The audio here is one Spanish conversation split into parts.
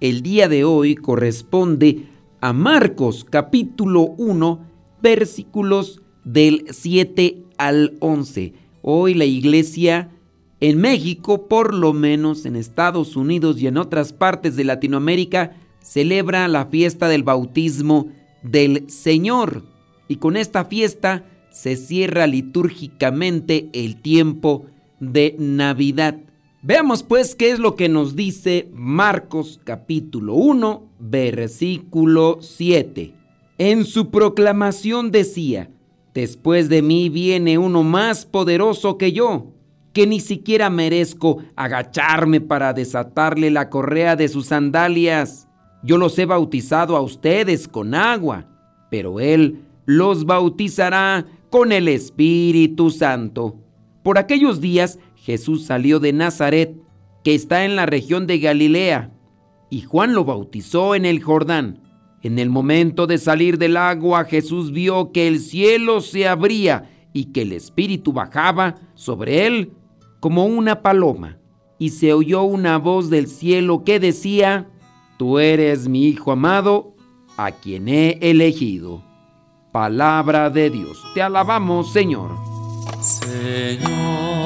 el día de hoy corresponde a Marcos capítulo 1 versículos del 7 al 11. Hoy la iglesia en México, por lo menos en Estados Unidos y en otras partes de Latinoamérica, celebra la fiesta del bautismo del Señor. Y con esta fiesta se cierra litúrgicamente el tiempo de Navidad. Veamos pues qué es lo que nos dice Marcos capítulo 1, versículo 7. En su proclamación decía, Después de mí viene uno más poderoso que yo, que ni siquiera merezco agacharme para desatarle la correa de sus sandalias. Yo los he bautizado a ustedes con agua, pero Él los bautizará con el Espíritu Santo. Por aquellos días Jesús salió de Nazaret, que está en la región de Galilea, y Juan lo bautizó en el Jordán. En el momento de salir del agua, Jesús vio que el cielo se abría y que el Espíritu bajaba sobre él como una paloma. Y se oyó una voz del cielo que decía, Tú eres mi Hijo amado, a quien he elegido. Palabra de Dios. Te alabamos, Señor. Señor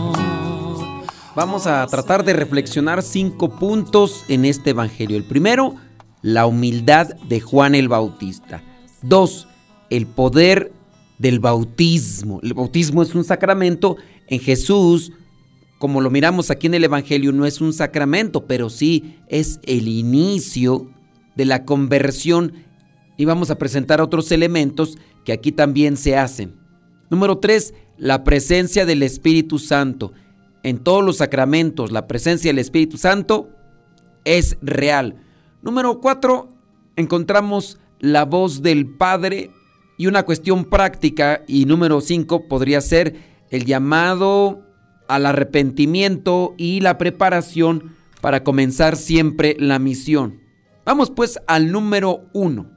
Vamos a tratar de reflexionar cinco puntos en este Evangelio. El primero, la humildad de Juan el Bautista. Dos, el poder del bautismo. El bautismo es un sacramento. En Jesús, como lo miramos aquí en el Evangelio, no es un sacramento, pero sí es el inicio de la conversión. Y vamos a presentar otros elementos que aquí también se hacen. Número tres, la presencia del Espíritu Santo en todos los sacramentos la presencia del Espíritu Santo es real. Número cuatro, encontramos la voz del Padre y una cuestión práctica. Y número cinco podría ser el llamado al arrepentimiento y la preparación para comenzar siempre la misión. Vamos pues al número uno.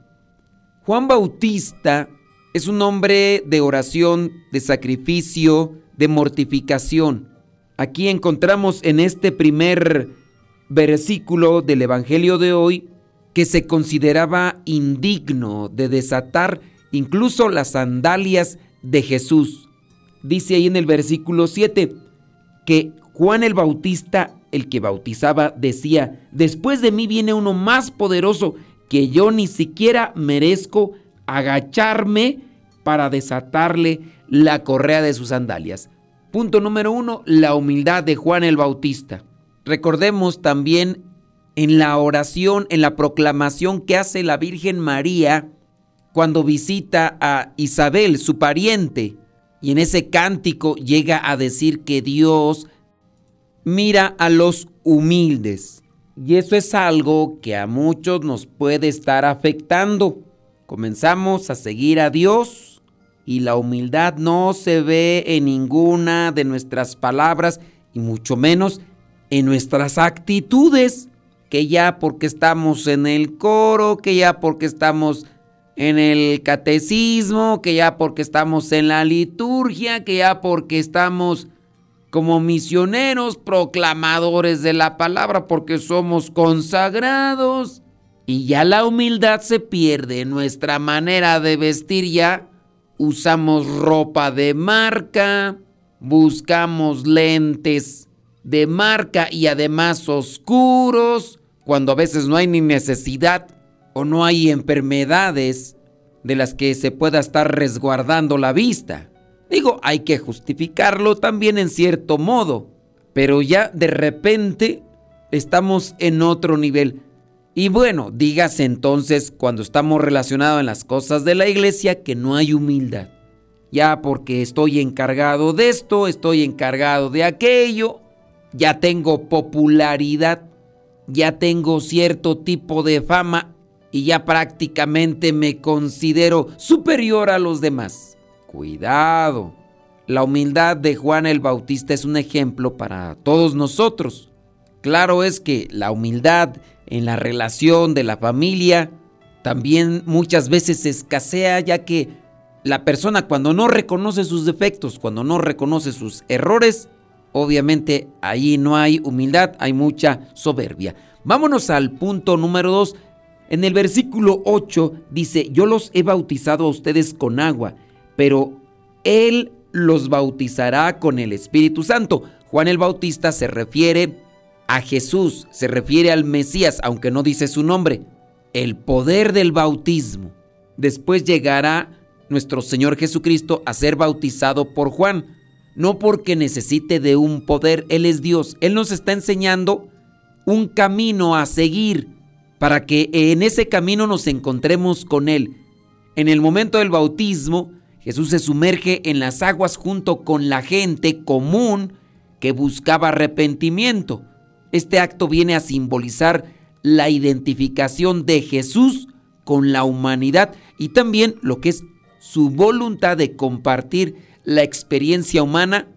Juan Bautista es un hombre de oración, de sacrificio, de mortificación. Aquí encontramos en este primer versículo del Evangelio de hoy que se consideraba indigno de desatar incluso las sandalias de Jesús. Dice ahí en el versículo 7 que Juan el Bautista, el que bautizaba, decía, después de mí viene uno más poderoso que yo ni siquiera merezco agacharme para desatarle la correa de sus sandalias. Punto número uno, la humildad de Juan el Bautista. Recordemos también en la oración, en la proclamación que hace la Virgen María cuando visita a Isabel, su pariente, y en ese cántico llega a decir que Dios mira a los humildes. Y eso es algo que a muchos nos puede estar afectando. Comenzamos a seguir a Dios y la humildad no se ve en ninguna de nuestras palabras y mucho menos en nuestras actitudes, que ya porque estamos en el coro, que ya porque estamos en el catecismo, que ya porque estamos en la liturgia, que ya porque estamos como misioneros, proclamadores de la palabra, porque somos consagrados. Y ya la humildad se pierde, nuestra manera de vestir ya usamos ropa de marca, buscamos lentes de marca y además oscuros, cuando a veces no hay ni necesidad o no hay enfermedades de las que se pueda estar resguardando la vista. Digo, hay que justificarlo también en cierto modo, pero ya de repente estamos en otro nivel. Y bueno, dígase entonces cuando estamos relacionados en las cosas de la iglesia que no hay humildad. Ya porque estoy encargado de esto, estoy encargado de aquello, ya tengo popularidad, ya tengo cierto tipo de fama y ya prácticamente me considero superior a los demás. Cuidado. La humildad de Juan el Bautista es un ejemplo para todos nosotros. Claro es que la humildad en la relación de la familia también muchas veces escasea ya que la persona cuando no reconoce sus defectos, cuando no reconoce sus errores, obviamente ahí no hay humildad, hay mucha soberbia. Vámonos al punto número 2. En el versículo 8 dice, yo los he bautizado a ustedes con agua, pero Él los bautizará con el Espíritu Santo. Juan el Bautista se refiere a Jesús, se refiere al Mesías, aunque no dice su nombre. El poder del bautismo. Después llegará nuestro Señor Jesucristo a ser bautizado por Juan. No porque necesite de un poder, Él es Dios. Él nos está enseñando un camino a seguir para que en ese camino nos encontremos con Él. En el momento del bautismo, Jesús se sumerge en las aguas junto con la gente común que buscaba arrepentimiento. Este acto viene a simbolizar la identificación de Jesús con la humanidad y también lo que es su voluntad de compartir la experiencia humana,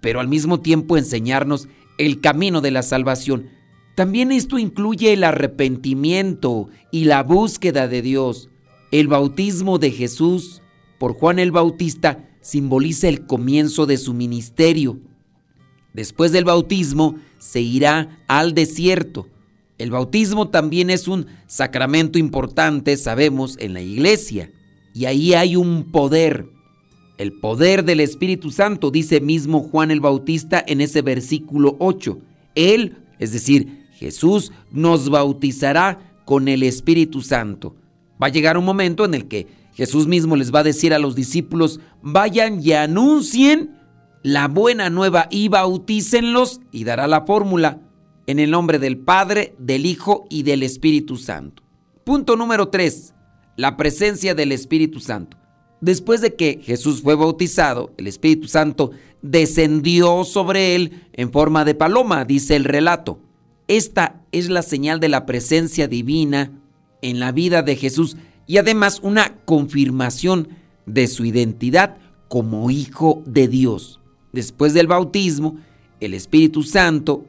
pero al mismo tiempo enseñarnos el camino de la salvación. También esto incluye el arrepentimiento y la búsqueda de Dios. El bautismo de Jesús por Juan el Bautista simboliza el comienzo de su ministerio. Después del bautismo se irá al desierto. El bautismo también es un sacramento importante, sabemos, en la iglesia. Y ahí hay un poder. El poder del Espíritu Santo, dice mismo Juan el Bautista en ese versículo 8. Él, es decir, Jesús, nos bautizará con el Espíritu Santo. Va a llegar un momento en el que Jesús mismo les va a decir a los discípulos, vayan y anuncien la buena nueva y bautícenlos y dará la fórmula en el nombre del Padre, del Hijo y del Espíritu Santo. Punto número 3. La presencia del Espíritu Santo. Después de que Jesús fue bautizado, el Espíritu Santo descendió sobre él en forma de paloma, dice el relato. Esta es la señal de la presencia divina en la vida de Jesús y además una confirmación de su identidad como hijo de Dios después del bautismo, el Espíritu Santo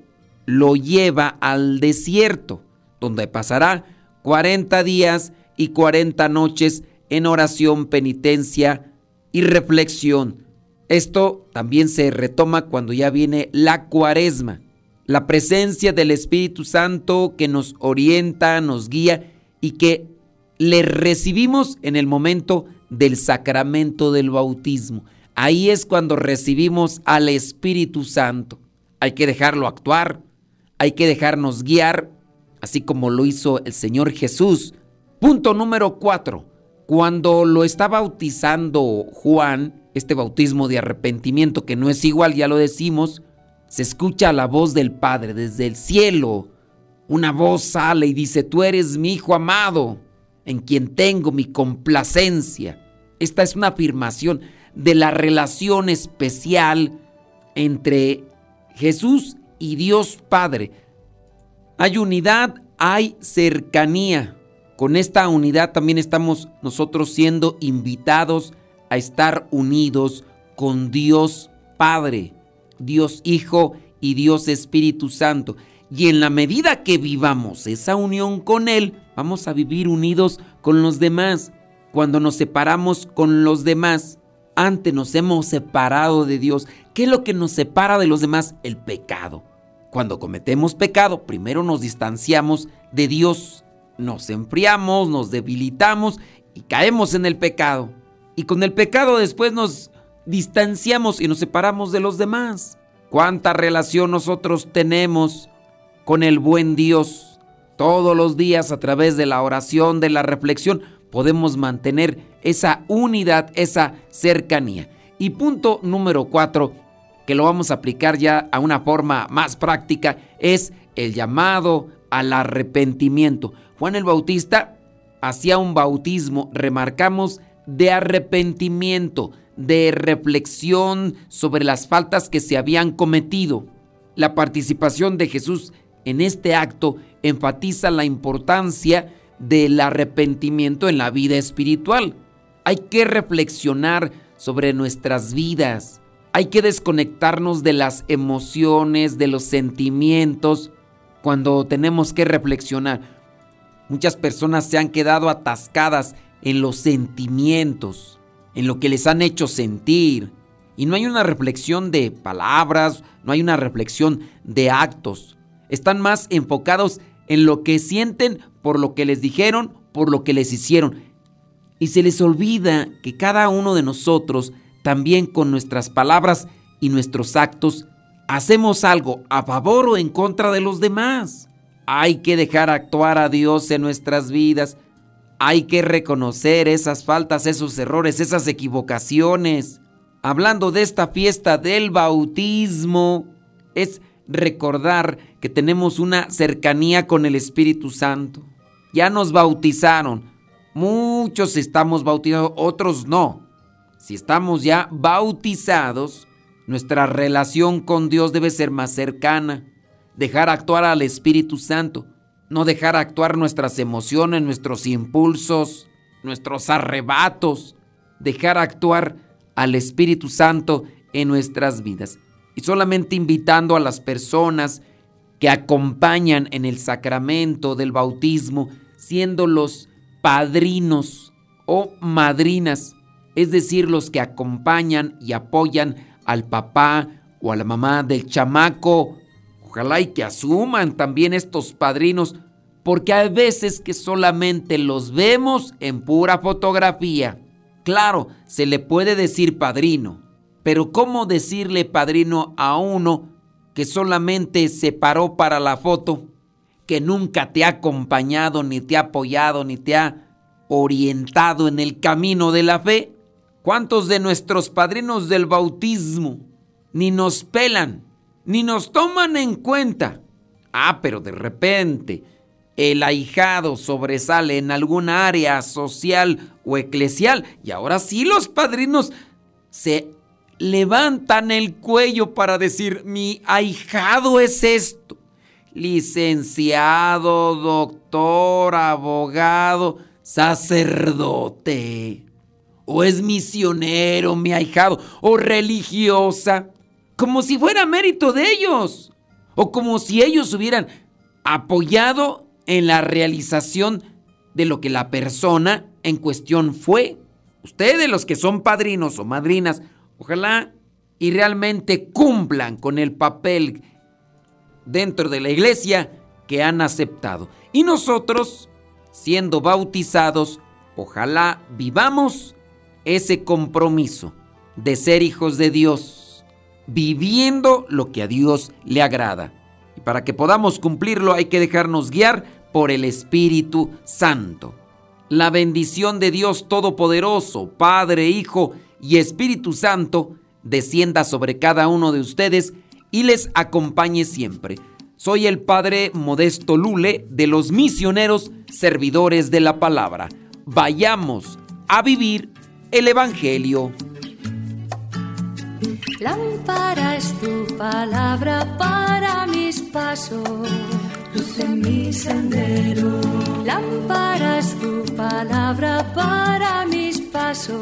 lo lleva al desierto, donde pasará 40 días y 40 noches en oración, penitencia y reflexión. Esto también se retoma cuando ya viene la cuaresma, la presencia del Espíritu Santo que nos orienta, nos guía y que le recibimos en el momento del sacramento del bautismo. Ahí es cuando recibimos al Espíritu Santo. Hay que dejarlo actuar, hay que dejarnos guiar, así como lo hizo el Señor Jesús. Punto número cuatro. Cuando lo está bautizando Juan, este bautismo de arrepentimiento que no es igual, ya lo decimos, se escucha la voz del Padre desde el cielo. Una voz sale y dice, tú eres mi Hijo amado, en quien tengo mi complacencia. Esta es una afirmación de la relación especial entre Jesús y Dios Padre. Hay unidad, hay cercanía. Con esta unidad también estamos nosotros siendo invitados a estar unidos con Dios Padre, Dios Hijo y Dios Espíritu Santo. Y en la medida que vivamos esa unión con Él, vamos a vivir unidos con los demás. cuando nos separamos con los demás, antes nos hemos separado de Dios. ¿Qué es lo que nos separa de los demás? El pecado. Cuando cometemos pecado, primero nos distanciamos de Dios, nos enfriamos, nos debilitamos y caemos en el pecado. Y con el pecado después nos distanciamos y nos separamos de los demás. ¿Cuánta relación nosotros tenemos con el buen Dios? Todos los días a través de la oración, de la reflexión, podemos mantener esa unidad, esa cercanía. Y punto número cuatro, que lo vamos a aplicar ya a una forma más práctica, es el llamado al arrepentimiento. Juan el Bautista hacía un bautismo, remarcamos, de arrepentimiento, de reflexión sobre las faltas que se habían cometido. La participación de Jesús en este acto enfatiza la importancia del arrepentimiento en la vida espiritual. Hay que reflexionar sobre nuestras vidas. Hay que desconectarnos de las emociones, de los sentimientos, cuando tenemos que reflexionar. Muchas personas se han quedado atascadas en los sentimientos, en lo que les han hecho sentir. Y no hay una reflexión de palabras, no hay una reflexión de actos. Están más enfocados en lo que sienten por lo que les dijeron, por lo que les hicieron. Y se les olvida que cada uno de nosotros, también con nuestras palabras y nuestros actos, hacemos algo a favor o en contra de los demás. Hay que dejar actuar a Dios en nuestras vidas. Hay que reconocer esas faltas, esos errores, esas equivocaciones. Hablando de esta fiesta del bautismo, es recordar que tenemos una cercanía con el Espíritu Santo. Ya nos bautizaron. Muchos estamos bautizados, otros no. Si estamos ya bautizados, nuestra relación con Dios debe ser más cercana. Dejar actuar al Espíritu Santo. No dejar actuar nuestras emociones, nuestros impulsos, nuestros arrebatos. Dejar actuar al Espíritu Santo en nuestras vidas y solamente invitando a las personas que acompañan en el sacramento del bautismo, siendo los padrinos o madrinas, es decir, los que acompañan y apoyan al papá o a la mamá del chamaco. Ojalá y que asuman también estos padrinos, porque hay veces que solamente los vemos en pura fotografía. Claro, se le puede decir padrino, pero ¿cómo decirle padrino a uno que solamente se paró para la foto, que nunca te ha acompañado, ni te ha apoyado, ni te ha orientado en el camino de la fe? ¿Cuántos de nuestros padrinos del bautismo ni nos pelan, ni nos toman en cuenta? Ah, pero de repente el ahijado sobresale en alguna área social o eclesial y ahora sí los padrinos se levantan el cuello para decir, mi ahijado es esto. Licenciado, doctor, abogado, sacerdote. O es misionero, mi ahijado, o religiosa. Como si fuera mérito de ellos. O como si ellos hubieran apoyado en la realización de lo que la persona en cuestión fue. Ustedes los que son padrinos o madrinas, Ojalá y realmente cumplan con el papel dentro de la iglesia que han aceptado. Y nosotros, siendo bautizados, ojalá vivamos ese compromiso de ser hijos de Dios, viviendo lo que a Dios le agrada. Y para que podamos cumplirlo hay que dejarnos guiar por el Espíritu Santo. La bendición de Dios Todopoderoso, Padre, Hijo y Espíritu Santo descienda sobre cada uno de ustedes y les acompañe siempre. Soy el Padre Modesto Lule de los misioneros servidores de la palabra. Vayamos a vivir el Evangelio. Lámpara es tu palabra para mis pasos, luz en mi sendero. Lámpara es tu palabra para mis pasos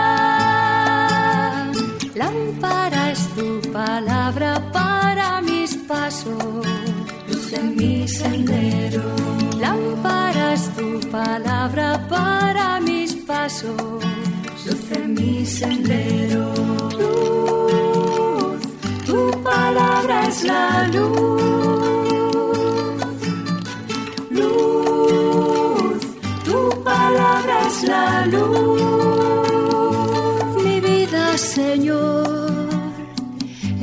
Lámpara es tu palabra para mis pasos, luz en mi sendero. Lámpara es tu palabra para mis pasos, luz en mi sendero. Luz, tu palabra es la luz.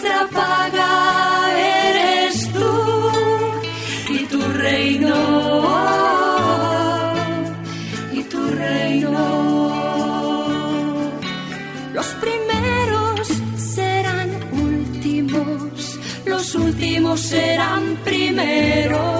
nuestra paga eres tú y tu reino, y tu reino. Los primeros serán últimos, los últimos serán primeros.